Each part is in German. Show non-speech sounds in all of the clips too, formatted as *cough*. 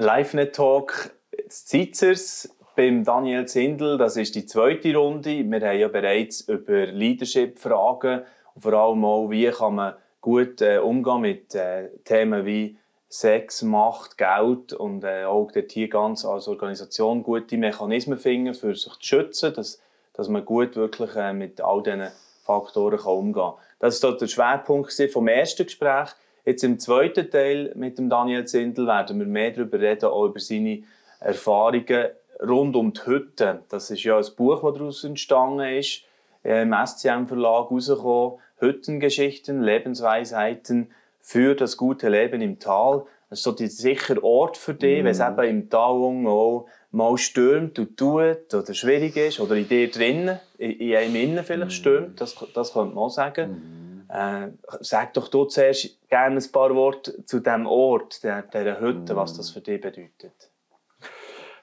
LiveNet-Talk Zitzers beim Daniel Zindel. Das ist die zweite Runde. Wir haben ja bereits über Leadership-Fragen und vor allem auch, wie kann man gut äh, umgehen mit äh, Themen wie Sex, Macht, Geld und äh, auch dort hier ganz als Organisation gute Mechanismen finden, für sich zu schützen, dass, dass man gut wirklich äh, mit all diesen Faktoren kann umgehen kann. Das war der Schwerpunkt vom ersten Gespräch. Jetzt im zweiten Teil mit dem Daniel Zindel werden wir mehr darüber reden, auch über seine Erfahrungen rund um die Hütte. Das ist ja ein Buch, das daraus entstanden ist, äh, im SCM-Verlag rausgekommen. Hüttengeschichten, Lebensweisheiten für das gute Leben im Tal. Das ist so der sichere Ort für dich, mm. wenn es eben im Tal auch mal stürmt und tut oder schwierig ist oder in dir drinnen, in einem innen vielleicht mm. stürmt, das, das könnte man auch sagen. Mm. Äh, sag doch du zuerst gerne ein paar Worte zu diesem Ort, der, dieser Hütte, was das für dich bedeutet.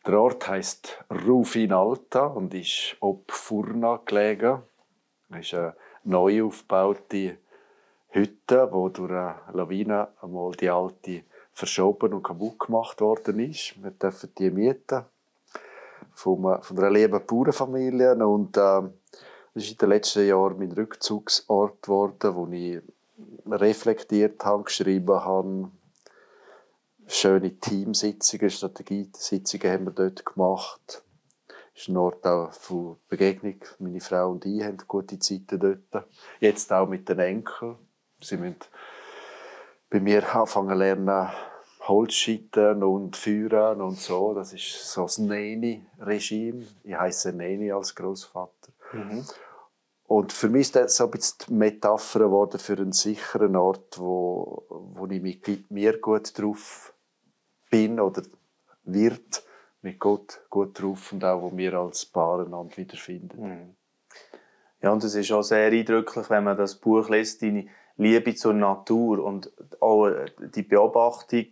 Der Ort heisst Rufin Alta und ist ob Furna gelegen. Es ist eine neu aufgebaute Hütte, wo durch eine Lawine einmal die alte verschoben und kaputt gemacht worden ist. Wir dürfen die mieten von, von einer lieben Bauernfamilie und äh, das ist in den letzten Jahren mein Rückzugsort geworden, wo ich reflektiert habe, geschrieben habe. Schöne Teamsitzungen, Strategiesitzungen haben wir dort gemacht. Es ist ein Ort auch von Begegnung. Meine Frau und ich haben gute Zeiten dort. Jetzt auch mit den Enkeln. Sie müssen bei mir anfangen lernen, Holz schitten und führen und so. Das ist so das Neni-Regime. Ich heiße Neni als Großvater. Mhm. Und für mich ist das so ein bisschen die Metapher geworden für einen sicheren Ort, wo, wo ich mit mir gut drauf bin oder wird, mit Gott gut drauf und auch, wo wir als Paar einander wiederfinden. Mhm. Ja, und es ist auch sehr eindrücklich, wenn man das Buch liest, deine Liebe zur Natur und auch die Beobachtung,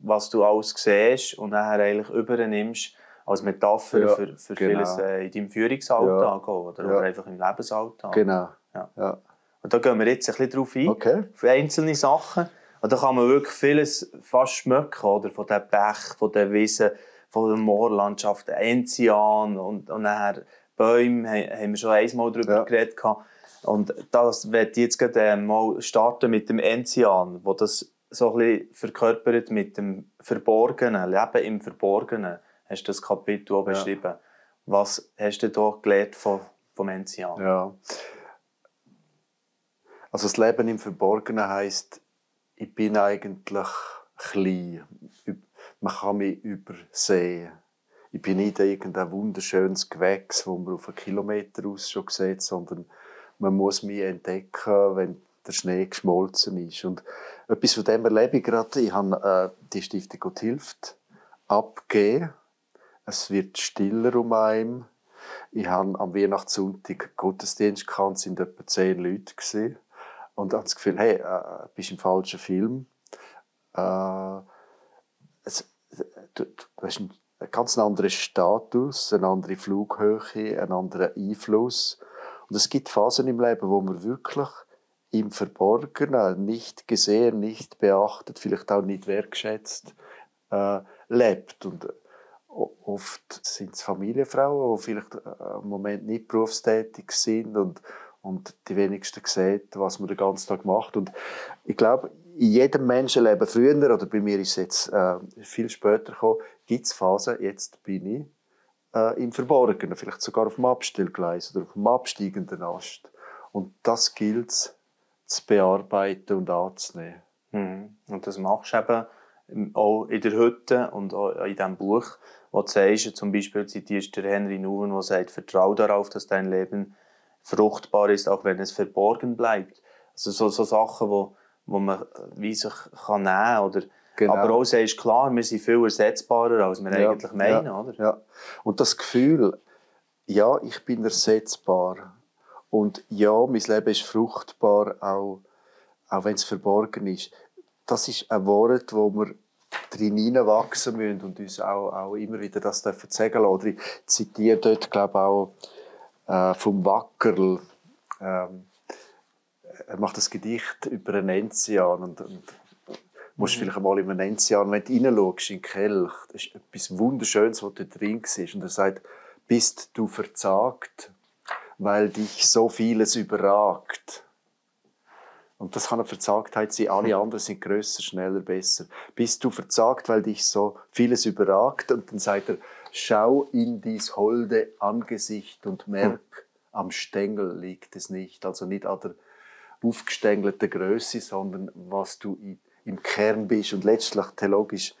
was du alles siehst und nachher eigentlich übernimmst als Metapher ja, für, für genau. vieles äh, in deinem Führungsalltag oder, oder einfach im Lebensalltag. Genau. Ja. ja. Und da gehen wir jetzt ein bisschen drauf ein, okay. auf einzelne Sachen. Und da kann man wirklich vieles fast schmecken, oder? Von den Bech, von den Wiesen, von der Moorlandschaft, Enzian und, und nachher Bäume, haben wir schon einmal darüber ja. geredet. Und das werde ich jetzt gerade äh, mal starten mit dem Enzian, wo das so ein bisschen verkörpert mit dem Verborgenen, Leben im Verborgenen, hast du das Kapitel auch beschrieben. Ja. Was hast du da gelernt von, vom Enzian? Ja. Also das Leben im Verborgenen heisst, ich bin eigentlich klein. Man kann mich übersehen. Ich bin nicht irgendein wunderschönes Gewächs, das man auf einen Kilometer aus schon sieht, sondern man muss mich entdecken, wenn der Schnee geschmolzen ist. Und etwas von dem erlebe ich gerade. Ich habe äh, die Stiftung Gott hilft abgegeben. Es wird stiller um einen. Ich habe am Weihnachtssonntag Gottesdienst es sind etwa zehn Leute gewesen. Und habe das Gefühl, hey, äh, bist im falschen Film. Äh, es, du, du hast einen ganz anderen Status, eine andere Flughöhe, einen anderen Einfluss. Und es gibt Phasen im Leben, wo man wirklich im Verborgenen, nicht gesehen, nicht beachtet, vielleicht auch nicht wertschätzt, äh, lebt. Und äh, oft sind es Familienfrauen, die vielleicht äh, im Moment nicht berufstätig sind und, und die wenigsten sehen, was man den ganzen Tag macht. Und ich glaube, in jedem Menschenleben früher, oder bei mir ist es jetzt äh, viel später gekommen, gibt es Phasen, jetzt bin ich äh, im Verborgenen, vielleicht sogar auf dem Abstellgleis oder auf dem absteigenden Ast. Und das gilt es zu bearbeiten und anzunehmen. Mhm. Und das machst du eben auch in der Hütte und auch in diesem Buch, wo du sagst, zum Beispiel zitierst du Henry Nouwen, der sagt, vertraue darauf, dass dein Leben fruchtbar ist, auch wenn es verborgen bleibt. Also so, so Sachen, wo, wo man wie sich kann nehmen oder Genau. Aber auch sagst klar, wir sind viel ersetzbarer, als wir ja, eigentlich meinen, ja, oder? Ja. Und das Gefühl, ja, ich bin ersetzbar. Und ja, mein Leben ist fruchtbar, auch, auch wenn es verborgen ist. Das ist ein Wort, wo wir drin wachsen müssen und uns auch, auch immer wieder das dürfen sagen lassen. Oder ich zitiere dort, glaube auch äh, vom Wackerl. Ähm, er macht das Gedicht über einen Enzian und, und musst mhm. vielleicht einmal im Enzian, wenn du reinschaust in den Kelch, das ist etwas Wunderschönes, was da drin ist. Und er sagt, bist du verzagt, weil dich so vieles überragt. Und das kann eine Verzagtheit sein. Alle *laughs* anderen sind größer, schneller, besser. Bist du verzagt, weil dich so vieles überragt? Und dann sagt er, schau in dies holde Angesicht und merk, am Stängel liegt es nicht. Also nicht an der aufgestängelten Größe, sondern was du im Kern bist und letztlich theologisch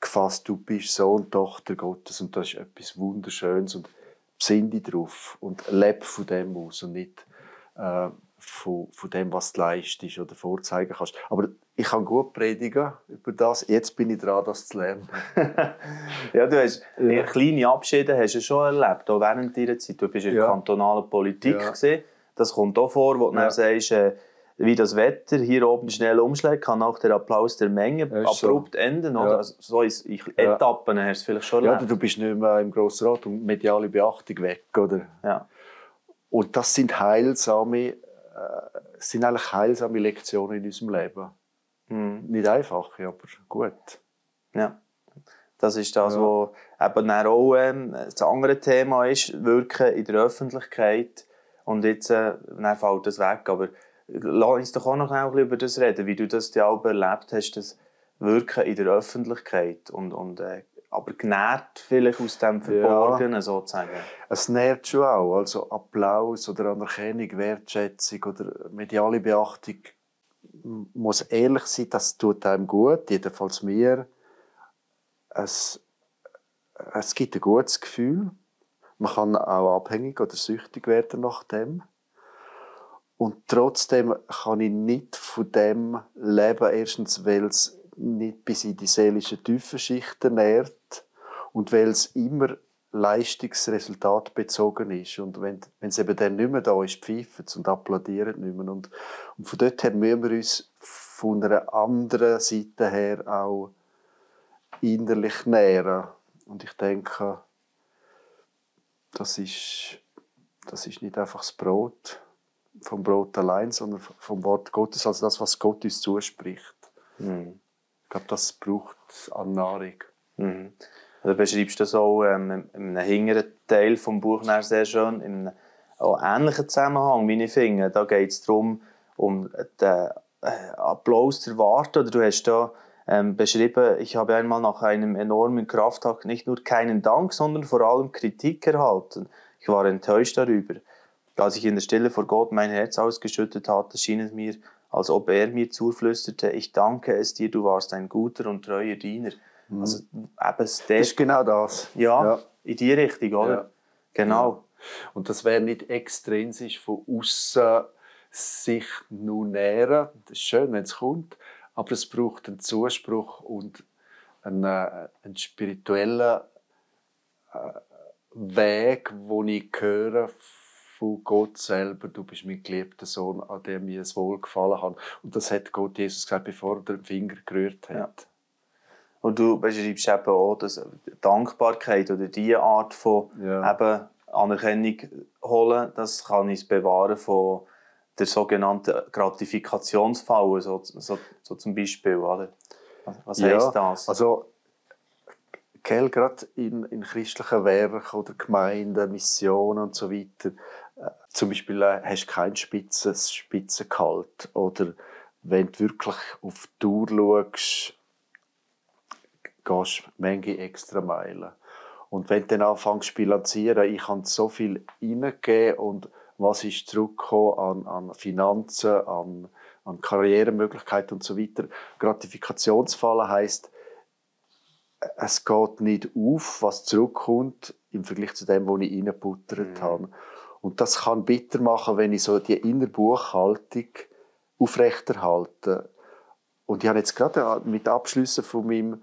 gefasst, du bist Sohn, Tochter Gottes und das ist etwas Wunderschönes und besinn dich drauf und lebe von dem aus und nicht äh, von, von dem, was du leistest oder vorzeigen kannst. Aber ich kann gut predigen über das. Jetzt bin ich dran, das zu lernen. *laughs* ja, du hast ja. kleine Abschiede hast du schon erlebt, auch während deiner Zeit. Du bist in der ja. kantonalen Politik. Ja. Das kommt auch vor, wo du ja. dann sagst, äh, wie das Wetter hier oben schnell umschlägt, kann auch der Applaus der Menge abrupt so. enden. Oder? Ja. Also, so in Etappen ja. hast du vielleicht schon erlebt. Ja, du bist nicht mehr im Grossen Rat und mediale Beachtung weg. Oder? Ja. Und das sind heilsame äh, sind eigentlich heilsame Lektionen in unserem Leben. Mhm. Nicht einfach, aber gut. Ja. Das ist das, ja. was eben auch ähm, das andere Thema ist, Wirken in der Öffentlichkeit. Und jetzt äh, dann fällt das weg. Aber lass uns doch auch noch ein bisschen über das reden, wie du das ja auch erlebt hast, das Wirken in der Öffentlichkeit und, und äh, aber genährt vielleicht aus dem Verborgenen ja. sozusagen. Es nährt schon auch, also Applaus oder Anerkennung, Wertschätzung oder mediale Beachtung muss ehrlich sein, das tut einem gut, jedenfalls mir. Es, es gibt ein gutes Gefühl. Man kann auch abhängig oder süchtig werden nach dem. Und trotzdem kann ich nicht von dem leben, erstens, weil es nicht bis in die seelische Tiefenschichten nährt und weil es immer Leistungsresultat bezogen ist. Und wenn, wenn es eben dann nicht mehr da ist, pfeifen und applaudieren nicht mehr. Und, und von dort her müssen wir uns von einer anderen Seite her auch innerlich nähren. Und ich denke, das ist, das ist nicht einfach das Brot vom Brot allein, sondern vom Wort Gottes, also das, was Gott uns zuspricht. Mhm. Ich glaube, das braucht an Nahrung. Mhm. Du beschreibst das auch ähm, in einem hinteren Teil des Buches sehr schön, in einem ähnlichen Zusammenhang, ich finde. Da geht es darum, um den äh, Applaus zu erwarten. Oder du hast da ähm, beschrieben, ich habe einmal nach einem enormen Kraftakt nicht nur keinen Dank, sondern vor allem Kritik erhalten. Ich war enttäuscht darüber. Als ich in der Stille vor Gott mein Herz ausgeschüttet hatte, schien es mir, als ob er mir zuflüsterte, ich danke es dir, du warst ein guter und treuer Diener. Mhm. Also, eben das ist genau das. Ja, ja, in die Richtung, oder? Ja. Genau. Und das wäre nicht extrinsisch von außen sich nur nähren. Das ist schön, wenn es kommt, aber es braucht einen Zuspruch und einen, äh, einen spirituellen äh, Weg, wo ich höre von Gott selber, du bist mein geliebter Sohn, an dem mir es wohlgefallen hat. Und das hat Gott Jesus gesagt, bevor er den Finger gerührt hat. Ja. Und du beschreibst eben auch, dass Dankbarkeit oder diese Art von ja. eben Anerkennung holen, das kann uns bewahren von der sogenannten Gratifikationsfalle, so, so, so zum Beispiel. Oder? Was ja, heisst das? Also, gell, gerade in, in christlichen Werken oder Gemeinden, Missionen und so weiter, zum Beispiel äh, hast du kein Spitzen, Spitzengehalt. Oder wenn du wirklich auf die Tour schaust, gehst du Menge extra Meilen. Und wenn du dann anfängst zu bilanzieren, ich habe so viel reingegeben und was ist zurückgekommen an, an Finanzen, an, an Karrieremöglichkeiten und so weiter. Gratifikationsfallen heisst, es geht nicht auf, was zurückkommt im Vergleich zu dem, was ich reingebuttert mhm. habe. Und das kann bitter machen, wenn ich so die innere Buchhaltung aufrechterhalte. Und ich habe jetzt gerade mit Abschlüssen von meinem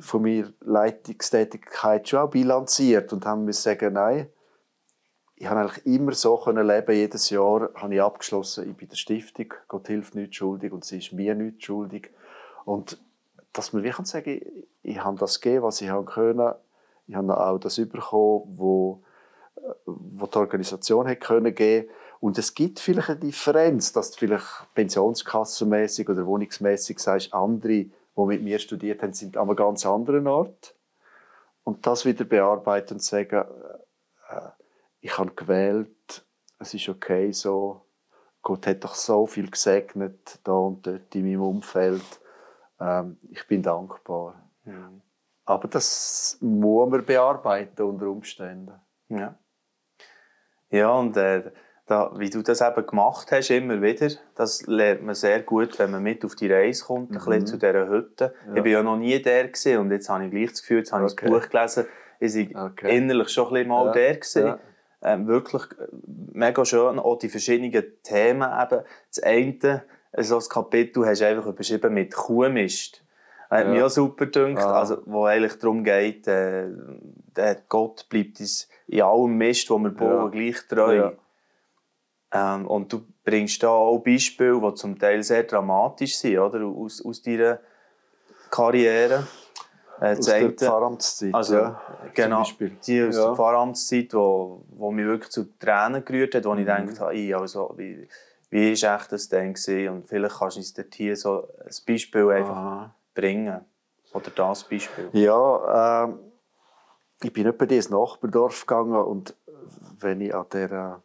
von meiner Leitungstätigkeit schon auch bilanziert und haben müssen sagen, nein, ich habe eigentlich immer so können leben. Jedes Jahr habe ich abgeschlossen, ich bin der Stiftung, Gott hilft nicht schuldig und sie ist mir nicht schuldig. Und dass man wirklich sagen ich, ich habe das gegeben, was ich haben können. Ich habe auch das bekommen, wo wo die Organisation hätte können geben Und es gibt vielleicht eine Differenz, dass du vielleicht pensionskassenmäßig oder wohnungsmäßig sagst, andere, die mit mir studiert haben, sind an einem ganz anderen Ort. Und das wieder bearbeiten und sagen, äh, ich habe gewählt, es ist okay so, Gott hat doch so viel gesegnet da und dort in meinem Umfeld. Ähm, ich bin dankbar. Mhm. Aber das muss man bearbeiten unter Umständen. Ja. Ja, und äh, da, wie du das eben gemacht hast, immer wieder, das lernt man sehr gut, wenn man mit auf die Reise kommt, mhm. ein bisschen mhm. zu dieser Hütte. Ja. Ich war ja noch nie der gewesen, und jetzt habe ich gleich das Gefühl, jetzt habe okay. ich das Buch gelesen, ich war okay. innerlich schon ein bisschen mal ja. der gewesen. Ja. Ähm, wirklich äh, mega schön, auch die verschiedenen Themen eben. Das eine, so ein Kapitel hast du einfach überschrieben mit Kuhmist. Hat ja. mich auch super gedacht, ah. also, wo eigentlich darum geht, äh, Gott bleibt uns in allem Mist, wo wir bauen, gleich treu. Ähm, und du bringst da auch Beispiele, die zum Teil sehr dramatisch sind, oder? Aus, aus deiner Karriere. Äh, aus der Pfarramtszeit, also, ja, genau, die aus ja. der Pfarramtszeit, wo, wo mich wirklich zu Tränen gerührt hat, wo mhm. ich gedacht habe, also, wie, wie war echt das denn gewesen? Und vielleicht kannst du uns dort hier so ein Beispiel einfach Aha. Bringen. Oder das Beispiel. Ja, äh, ich bin etwa ins Nachbardorf gegangen und wenn ich an der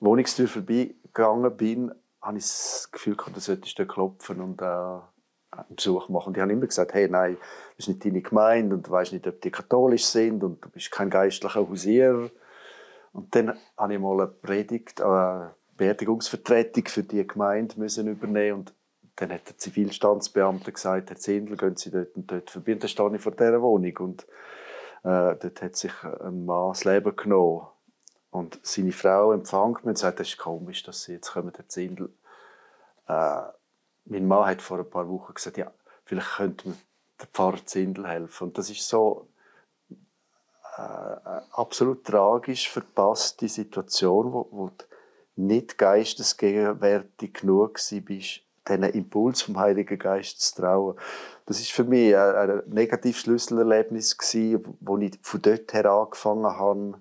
Wohnungstür vorbeigegangen bin, habe ich das Gefühl gehabt, du solltest da klopfen und äh, einen Besuch machen. Und die haben immer gesagt, hey, nein, das ist nicht deine Gemeinde und du weißt nicht, ob die katholisch sind und du bist kein geistlicher Hausierer. Und dann habe ich mal eine Predigt, eine äh, Beerdigungsvertretung für die Gemeinde müssen übernehmen und dann hat der Zivilstandsbeamte gesagt, Herr Zindel, gehen Sie dort und dort vorbei. Und dann stehe ich vor dieser Wohnung und äh, dort hat sich ein Mann das Leben genommen. Und seine Frau empfängt mich und sagt, das ist komisch, dass sie jetzt kommen, der Zindel. Äh, mein Mann hat vor ein paar Wochen gesagt, ja, vielleicht könnte mir der Pfarrer Zindel helfen. Und das ist so äh, absolut tragisch verpasste Situation, wo, wo du nicht geistesgegenwärtig genug bist, diesen Impuls vom Heiligen Geist zu trauen. Das ist für mich ein, ein negatives Schlüsselerlebnis gewesen, wo ich von dort her angefangen habe,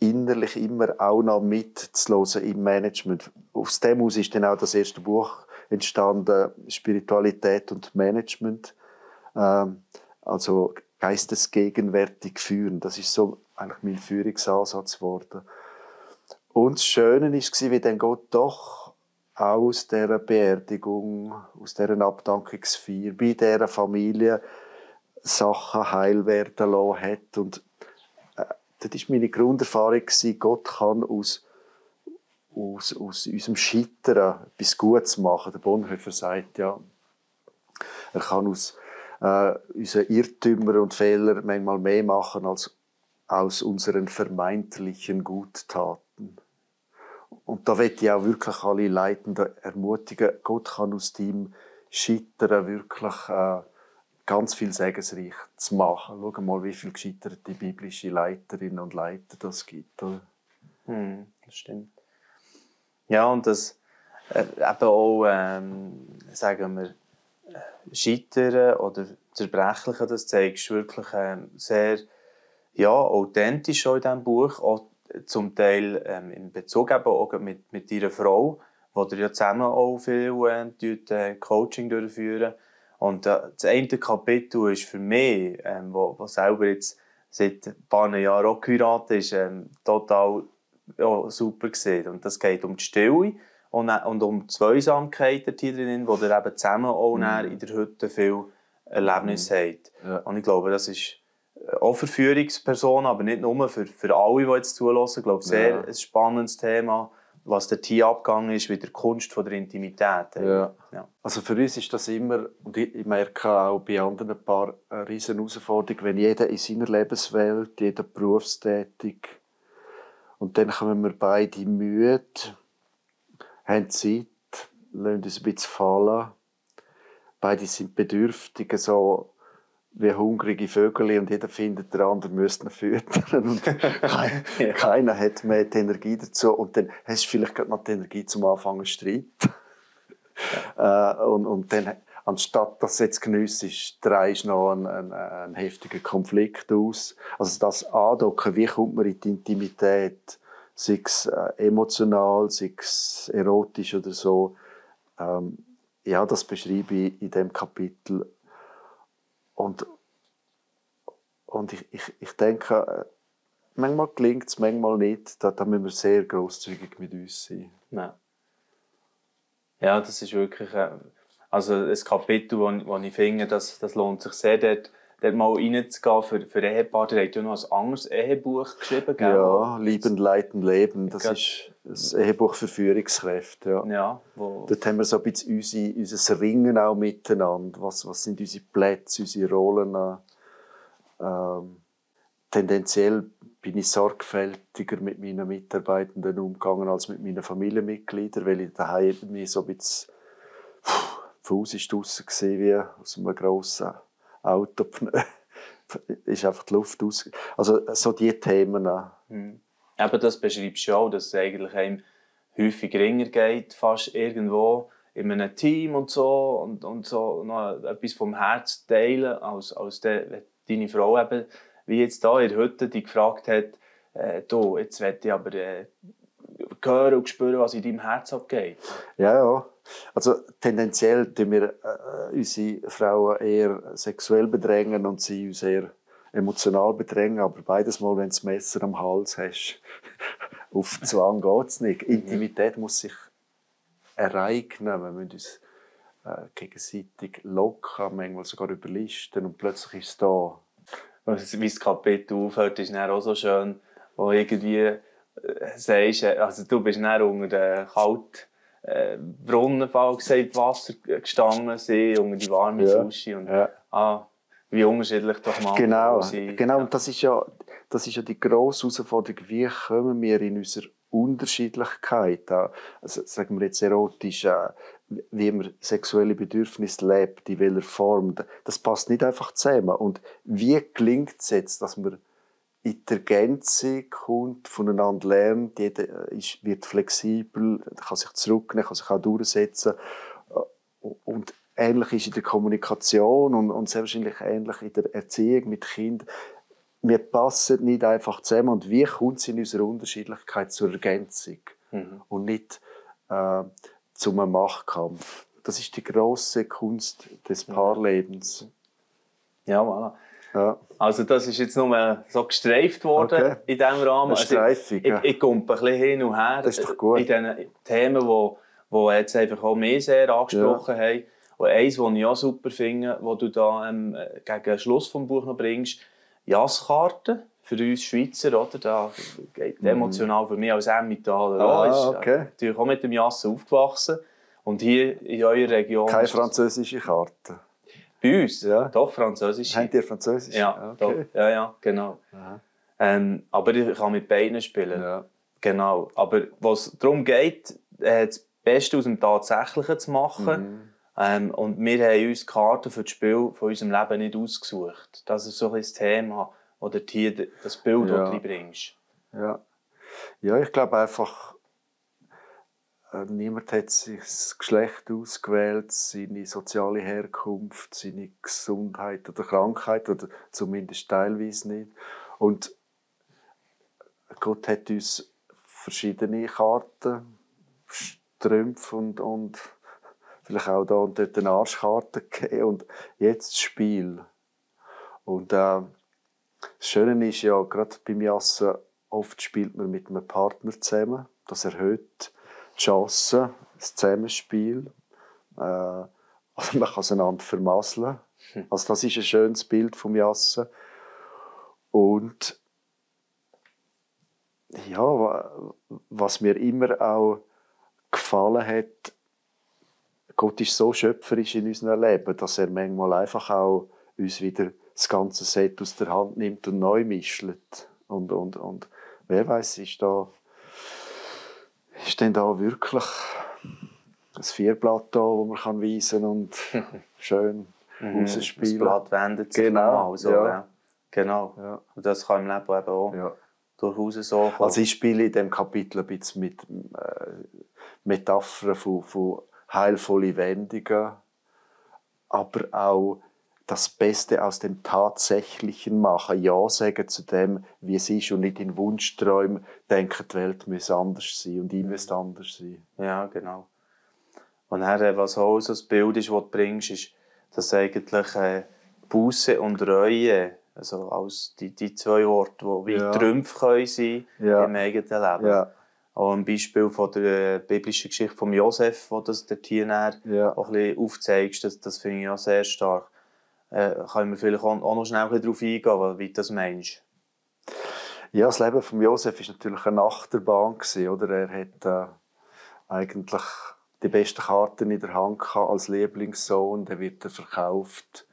innerlich immer auch noch mitzuhören im Management. Aus dem aus ist dann auch das erste Buch entstanden, Spiritualität und Management. Ähm, also geistesgegenwärtig führen. Das ist so eigentlich mein Führungsansatz geworden. Und das Schöne war, wie dann Gott doch aus dieser Beerdigung, aus dieser Abdankungsfeier, bei dieser Familie Sachen heil werden lassen hat. Und das war meine Grunderfahrung, Gott kann aus, aus, aus unserem Scheitern etwas Gutes machen. Der Bonhoeffer sagt ja, er kann aus äh, unseren Irrtümern und Fehlern manchmal mehr machen als aus unseren vermeintlichen Guttaten. Und da wird ich auch wirklich alle Leitenden ermutigen, Gott kann aus deinem Scheitern wirklich äh, ganz viel segensreich zu machen. Schau mal, wie viele gescheiterte biblische Leiterinnen und Leiter das gibt. Hm, das stimmt. Ja, und das äh, eben auch, ähm, sagen wir, äh, Scheitern oder Zerbrechlichen, das zeigst du wirklich ähm, sehr ja, authentisch in diesem Buch. Auch zum Teil ähm, in Bezug eben auch mit, mit deiner Frau, wo ihr ja zusammen auch viel äh, Coaching durchführen. Und äh, das eine Kapitel ist für mich, ähm, wo, wo selber jetzt seit ein paar Jahren auch geheiratet ist, ähm, total ja, super gesehen. Und das geht um die Stille und, äh, und um die Zweisamkeit hier drin, wo ihr eben zusammen auch mhm. in der Hütte viel Erlebnis mhm. habt. Ja. Und ich glaube, das ist äh, auch für Führungspersonen, aber nicht nur für, für alle, die jetzt zulassen. Ich glaube, sehr ja. ein spannendes Thema was der hier abgegangen ist, wie der Kunst von der Intimität. Ja. ja. Also für uns ist das immer, und ich, merke auch bei anderen ein paar eine riesen Herausforderung, wenn jeder in seiner Lebenswelt, jeder berufstätig, und dann kommen wir beide müde, haben Zeit, lassen uns ein bisschen fallen, beide sind bedürftig, so wie hungrige Vögel und jeder findet, der andere müsste ihn füttern und *laughs* kein, ja. keiner hat mehr die Energie dazu und dann hast du vielleicht gerade noch die Energie zum Anfangen zu streiten. Ja. *laughs* Äh, und, und dann, anstatt dass du jetzt geniessest, drehst du noch einen, einen, einen, heftigen Konflikt aus. Also das Andocken, wie kommt man in die Intimität, sei es äh, emotional, sei es erotisch oder so. Ähm, ja, das beschreibe ich in dem Kapitel. Und, und ich, ich, ich denke, äh, manchmal gelingt es, manchmal nicht. Da, da müssen wir sehr großzügig mit uns sein. Ja, ja das ist wirklich äh, also ein Kapitel, wo, wo ich finde, das, das lohnt sich sehr, dort, dort mal reinzugehen für, für Ehepaare. Der hat ja noch ein anderes Ehebuch geschrieben. Gell? Ja, Lieben, Leiten, Leben. Das ist ein Ehebuch für Führungskräfte. Ja. Ja, wo... Dort haben wir so ein bisschen unsere, unser Ringen auch miteinander. Was, was sind unsere Plätze, unsere Rollen? Ähm, tendenziell bin ich sorgfältiger mit meinen Mitarbeitenden umgegangen als mit meinen Familienmitgliedern, weil ich daheim mir so ein bisschen Fuß ist draussen wie aus einem grossen Auto. *laughs* ist einfach die Luft aus. Also so diese Themen. Mhm. Aber das beschreibst du auch, dass es eigentlich einem häufig ringer geht, fast irgendwo in einem Team und so und, und so noch etwas vom Herz teilen, als, als de, deine Frau eben, wie jetzt da in der Hütte, die gefragt hat, äh, du, jetzt will ich aber äh, hören und spüren, was in deinem Herz abgeht. Ja, ja. Also tendenziell tun wir äh, unsere Frauen eher sexuell bedrängen und sie uns eher emotional bedrängen, aber beides Mal, wenn du das Messer am Hals hast, *laughs* auf Zwang geht es nicht. Intimität muss sich ereignen, wir müssen uns äh, gegenseitig locken, manchmal sogar überlisten und plötzlich ist es da. Wie das Kapitel aufhört, ist dann auch so schön, wo irgendwie äh, sagst, äh, also du bist dann unter der Kalt äh, Brunnenfall gesagt, Wasser gestanden sind, unter die warme ja. Dusche. Und, ja. ah, wie unterschiedlich doch mal Genau, genau. und das ist ja, das ist ja die grosse Herausforderung, wie kommen wir in unserer Unterschiedlichkeit, also sagen wir jetzt erotisch, äh, wie man sexuelle Bedürfnisse lebt, in welcher Form, das passt nicht einfach zusammen. Und wie gelingt es jetzt, dass man in der Gänze kommt, voneinander lernt, jeder ist, wird flexibel, kann sich zurücknehmen, kann sich auch durchsetzen. Und ähnlich ist in der Kommunikation und, und sehr wahrscheinlich ähnlich in der Erziehung mit Kindern. Wir passen nicht einfach zusammen und wie kommt es in unserer Unterschiedlichkeit zur Ergänzung mhm. und nicht äh, zum Machtkampf. Das ist die große Kunst des Paarlebens. Ja, voilà. Ja. Also das ist jetzt nur so gestreift worden okay. in diesem Rahmen. Also Streifung, ich, ich, ich kumpe ein bisschen hin und her das ist doch gut. in diesen Themen, die, die jetzt einfach auch mehr sehr angesprochen ja. haben. Und eins, was ich auch super finde, was du da ähm, gegen den Schluss des Buch noch bringst, Jasskarten für uns Schweizer, oder? Da geht mm. emotional für mich als Emmentaler ah, ist okay. natürlich auch mit dem Jassen aufgewachsen. Und hier in eurer Region... Keine französische Karte? Bei uns? Ja. Doch, Französisch. Habt ihr Französisch? Ja, okay. ja, ja, genau. Ähm, aber ich kann mit beiden spielen. Ja. Genau. Aber was darum geht, äh, das Beste aus dem Tatsächlichen zu machen. Mhm. Ähm, und wir haben uns Karten für das Spiel von unserem Leben nicht ausgesucht. Das ist so ein Thema, oder hier das Bild, ja. das du bringst. Ja. ja, ich glaube einfach, niemand hat sich das Geschlecht ausgewählt, seine soziale Herkunft, seine Gesundheit oder Krankheit, oder zumindest teilweise nicht. Und Gott hat uns verschiedene Karten, Strümpfe und, und vielleicht auch da und dort eine Arschkarte gegeben und jetzt das Spiel. Und äh, das Schöne ist ja, gerade beim Jassen, oft spielt man mit einem Partner zusammen. Das erhöht die Chance, das Zusammenspiel. Äh, also man kann es einander vermasseln. Hm. Also das ist ein schönes Bild vom Jassen. Und ja, was mir immer auch gefallen hat, Gott ist so schöpferisch in unserem Leben, dass er manchmal einfach auch uns wieder das ganze Set aus der Hand nimmt und neu mischt. Und, und, und wer weiß, ist da ist denn da wirklich ein Vierblatt da, wo man kann weisen und *laughs* schön mhm. rausspielen. Das Blatt wendet sich genau, mal so, ja. ja. Genau. Ja. Und das kann im Leben eben auch ja. durchaus so kommen. Also ich spiele in diesem Kapitel ein bisschen mit äh, Metaphern von, von heilvollen Wendungen, aber auch das Beste aus dem Tatsächlichen machen, Ja sagen zu dem, wie es ist und nicht in Wunschträumen denken, die Welt müsse anders sein und ich müsste anders sein. Ja, genau. Und dann, äh, was auch so ein Bild ist, das du bringst, ist, dass eigentlich äh, Buße und Reue, also als die, die zwei Worte, die wie Ja. Trümpfe können sein Ja. im eigenen Leben. Ja, Auch ein Beispiel von der äh, biblischen Geschichte von Josef, wo das der Tier ja. auch ein bisschen aufzeigst, das, das finde ich auch sehr stark. Äh, können wir vielleicht auch, noch schnell darauf eingehen, wie das meinst? Ja, das Leben von Josef war natürlich eine Achterbahn, gewesen, oder? Er hat äh, eigentlich die besten Karten in der Hand gehabt als Lieblingssohn. Dann wird er verkauft.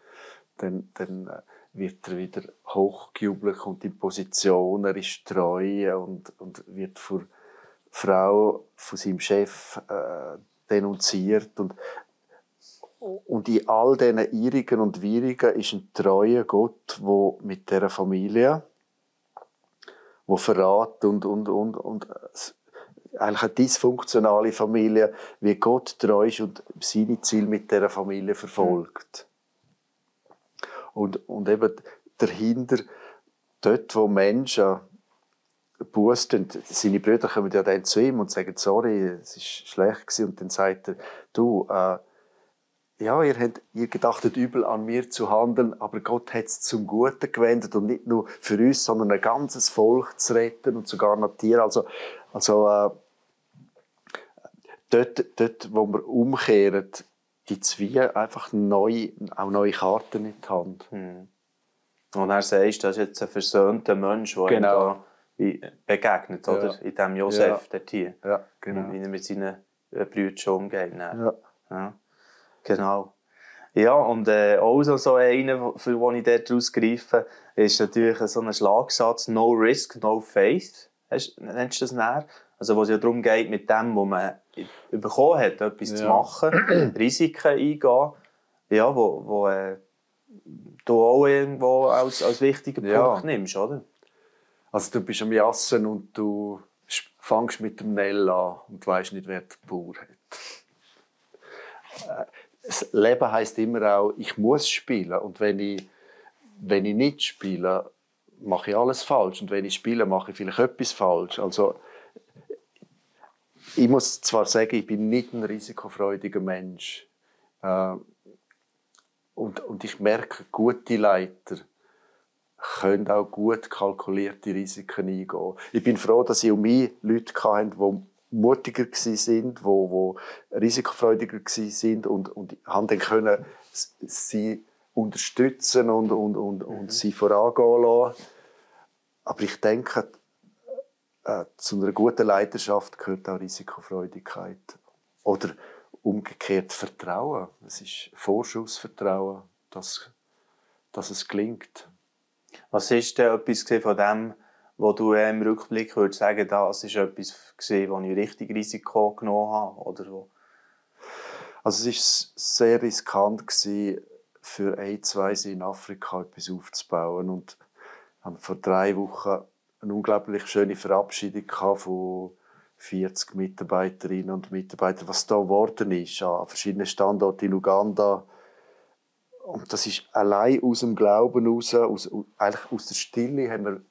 Dann, dann äh, wird er wieder hochgejubelt, kommt in Position. Er ist treu und, und wird vor Frau von seinem Chef äh, denunziert. Und, und in all diesen Irrigen und Wirrigen ist ein treuer Gott, der mit dieser Familie wo Verrat und, und, und, und äh, eigentlich eine dysfunktionale Familie, wie Gott treu ist und seine Ziele mit dieser Familie verfolgt. Und, und eben dahinter, dort, wo Menschen Buß tun, seine Brüder kommen ja dann zu ihm und sagen, sorry, es ist schlecht gewesen. Und dann sagt er, du, äh, ja, ihr, habt, ihr gedachtet übel an mir zu handeln, aber Gott hat es zum Guten gewendet und nicht nur für uns, sondern ein ganzes Volk zu retten und sogar noch Tiere. Also, also äh, dort, dort, wo wir umkehren, die zwei einfach neu, auch neue Karten in die Hand. Hm. Und er sagt, das ist jetzt ein versöhnter Mensch, der Genau. ihm da begegnet, Ja. oder? In dem Josef, Ja. der Tier. Ja, Wie er mit seinen äh, Brüdern umgeht. dann. Ja. Ja, genau. Ja, und äh, auch so, so einer, für den ich dort rausgreife, ist natürlich so ein Schlagsatz, no risk, no faith. Hast, nennst du das näher? Also, wo es ja darum geht, mit dem, was man bekommen hat, etwas zu Ja. machen, *clears throat* Risiken eingehen, ja, wo, wo äh, du auch irgendwo als, als wichtigen Ja. Punkt nimmst, oder? Also du bist am Jassen und du fängst mit dem Nell an und weißt nicht, wer der Bauer hat. Äh, Das Leben heißt immer auch, ich muss spielen und wenn ich, wenn ich nicht spiele, mache ich alles falsch und wenn ich spiele, mache ich vielleicht etwas falsch. Also ich muss zwar sagen, ich bin nicht ein risikofreudiger Mensch äh, und, und ich merke, gute Leiter können auch gut kalkulierte Risiken eingehen. Ich bin froh, dass ich um mich Leute hatte, die mutiger waren, die, die risikofreudiger waren und, und haben dann können sie unterstützen und, und, und, und sie vorangehen lassen. Aber ich denke, äh, zu einer guten Leidenschaft gehört auch Risikofreudigkeit. Oder umgekehrt Vertrauen. Es ist Vorschussvertrauen, dass, dass es gelingt. Was ist denn etwas gewesen von dem, wo du im Rückblick würdest sagen, das ist etwas gewesen, wo ich richtig Risiko genommen habe? Oder wo? Also es war sehr riskant, gewesen, für AIDS in Afrika etwas aufzubauen. Und haben vor drei Wochen eine unglaublich schöne Verabschiedung von 40 Mitarbeiterinnen und Mitarbeitern, was da geworden ist, an verschiedenen Standorten in Uganda. Und das ist allein aus dem Glauben raus, aus, eigentlich aus der Stille, haben wir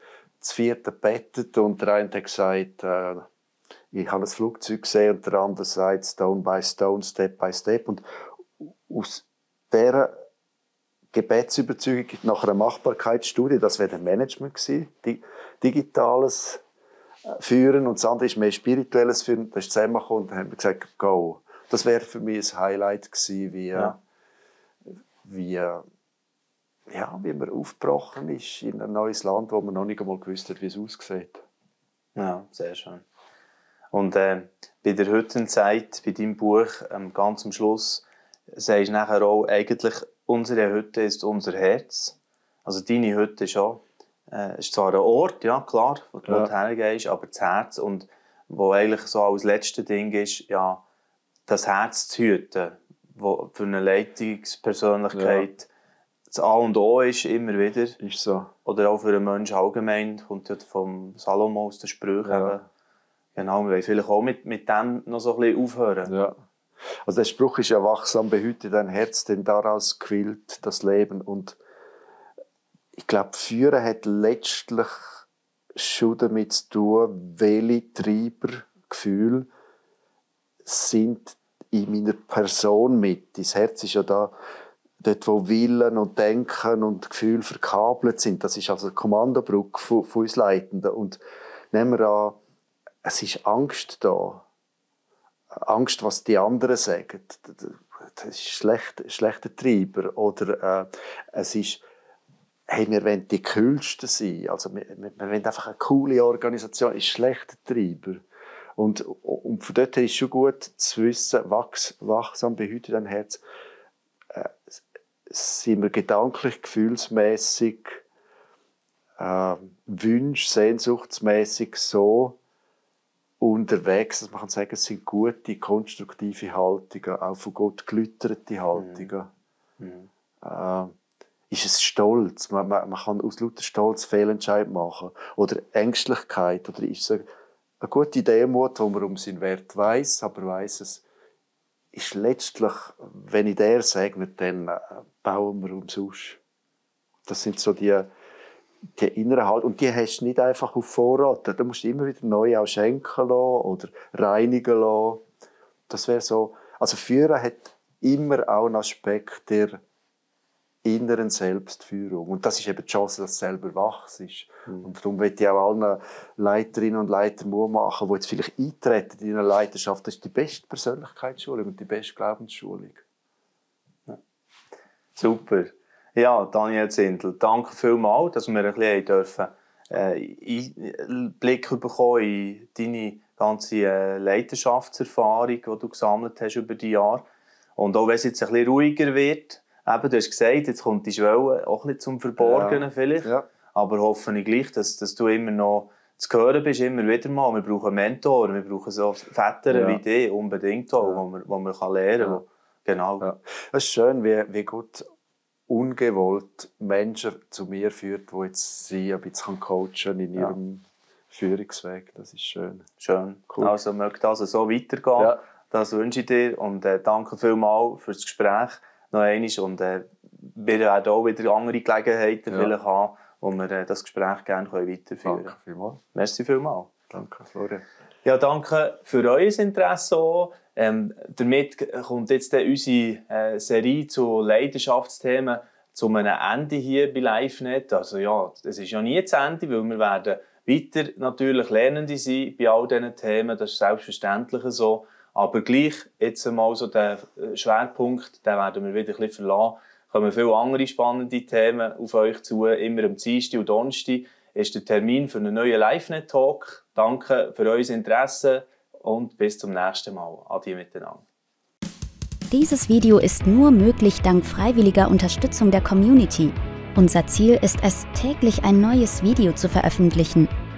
das vierte bettet und der eine hat gesagt, äh, ich habe ein Flugzeug gesehen und der andere sagt Stone by Stone, Step by Step. Und aus dieser Gebetsüberzeugung nach einer Machbarkeitsstudie, das wäre ein Management gewesen, di- digitales äh, Führen und das andere ist mehr spirituelles Führen, das ist zusammengekommen und dann haben wir gesagt, go. Das wäre für mich ein Highlight gewesen, wie, Ja. wie, ja, wie man aufgebrochen ist in ein neues Land, wo man noch nicht einmal gewusst hat, wie es aussieht. Ja, sehr schön. Und äh, bei der heutigen Zeit, bei deinem Buch, ähm, ganz am Schluss, sagst du nachher auch, eigentlich, unsere Hütte ist unser Herz. Also deine Hütte ist auch, äh, ist zwar ein Ort, ja klar, wo du Ja. ja. hergehst, aber das Herz und wo eigentlich so als letztes Ding ist, ja, das Herz zu hüten, wo für eine Leitungspersönlichkeit das A und O ist, immer wieder. Ist so. Oder auch für einen Menschen allgemein, kommt ja vom Salomo aus den Sprüchen. Ja. Genau, wir wollen vielleicht auch mit, mit dem noch so ein bisschen aufhören. Ja. Also der Spruch ist ja wachsam, behüte dein Herz, denn daraus quillt das Leben. Und ich glaube, Führen hat letztlich schon damit zu tun, welche Treibergefühle sind in meiner Person mit. Das Herz ist ja da, dort wo Willen und Denken und Gefühl verkabelt sind. Das ist also die Kommandobrücke von, von uns Leitenden. Und nehmen wir an, es ist Angst da. Angst, was die anderen sagen. Das ist schlecht, schlechter Treiber. Oder äh, es ist, hey, wir wollen die Coolsten sein. Also wir, wir, wollen einfach eine coole Organisation. Das ist schlechter Treiber. Und, und von dort her ist es schon gut zu wissen, wachs, wachsam behüte dein Herz. Äh, sind wir gedanklich, gefühlsmäßig, äh, wünsch, sehnsuchtsmäßig so unterwegs, dass man kann sagen, es sind gute, konstruktive Haltungen, auch von Gott gelüterte Haltungen. Mhm. Äh, ist es Stolz? Man, man, man, kann aus lauter Stolz Fehlentscheid machen. Oder Ängstlichkeit. Oder ist es eine gute Demut, wo man um seinen Wert weiß, aber weiß es ist letztlich, wenn ich der segnet, dann äh, bauen wir umsonst. Das sind so die, die inneren Halt und die hast du nicht einfach auf Vorrat. Da musst du immer wieder neu auch schenken lassen oder reinigen lassen. Das wäre so. Also Führen hat immer auch einen Aspekt der inneren Selbstführung. Und das ist eben die Chance, dass du selber wachst. Mhm. Und darum möchte ich auch allen Leiterinnen und Leitern Mut machen, die jetzt vielleicht eintreten in eine Leiterschaft. Das ist die beste Persönlichkeitsschulung und die beste Glaubensschulung. Ja. Super. Ja, Daniel Zindel, danke vielmals, dass wir ein bisschen dürfen, äh, Einblick bekommen in deine ganze äh, Leiterschaftserfahrung, die du gesammelt hast über die Jahre. Und auch wenn es jetzt ein bisschen ruhiger wird, eben, du hast gesagt, jetzt kommt die Schwelle auch ein bisschen zum Verborgenen ja. vielleicht. Ja. Aber hoffe ich gleich, dass, dass du immer noch zu hören bist, immer wieder mal. Wir brauchen Mentoren, wir brauchen so Väter ja. wie dich unbedingt auch, ja. wo man, wo man kann lernen kann. Genau. Ja. Es ist schön, wie, wie gut ungewollt Menschen zu mir führt, die jetzt sie ein bisschen coachen in ihrem Führungsweg. Das ist schön. Schön. Cool. Also möchte also so weitergehen. Das wünsche ich dir und äh, danke vielmals für das Gespräch noch einmal. Und äh, wir werden auch wieder andere Gelegenheiten ja. vielleicht haben, wo wir äh, das Gespräch gerne weiterführen können. Danke vielmals. Merci vielmals. Danke, Florian. Ja, danke für euer Interesse auch. Ähm, damit kommt jetzt unsere äh, Serie zu Leidenschaftsthemen zu einem Ende hier bei LiveNet. Also ja, es ist ja nie zu Ende, weil wir werden weiter natürlich Lernende sein bei all diesen Themen. Das ist selbstverständlich so. Aber gleich, jetzt einmal so der äh, Schwerpunkt, den werden wir wieder ein bisschen verlassen. Kommen viele andere spannende Themen auf euch zu. Immer am Dienstag und Donnerstag ist der Termin für einen neuen LiveNet-Talk. Danke für euer Interesse und bis zum nächsten Mal. Adi miteinander. Dieses Video ist nur möglich dank freiwilliger Unterstützung der Community. Unser Ziel ist es, täglich ein neues Video zu veröffentlichen.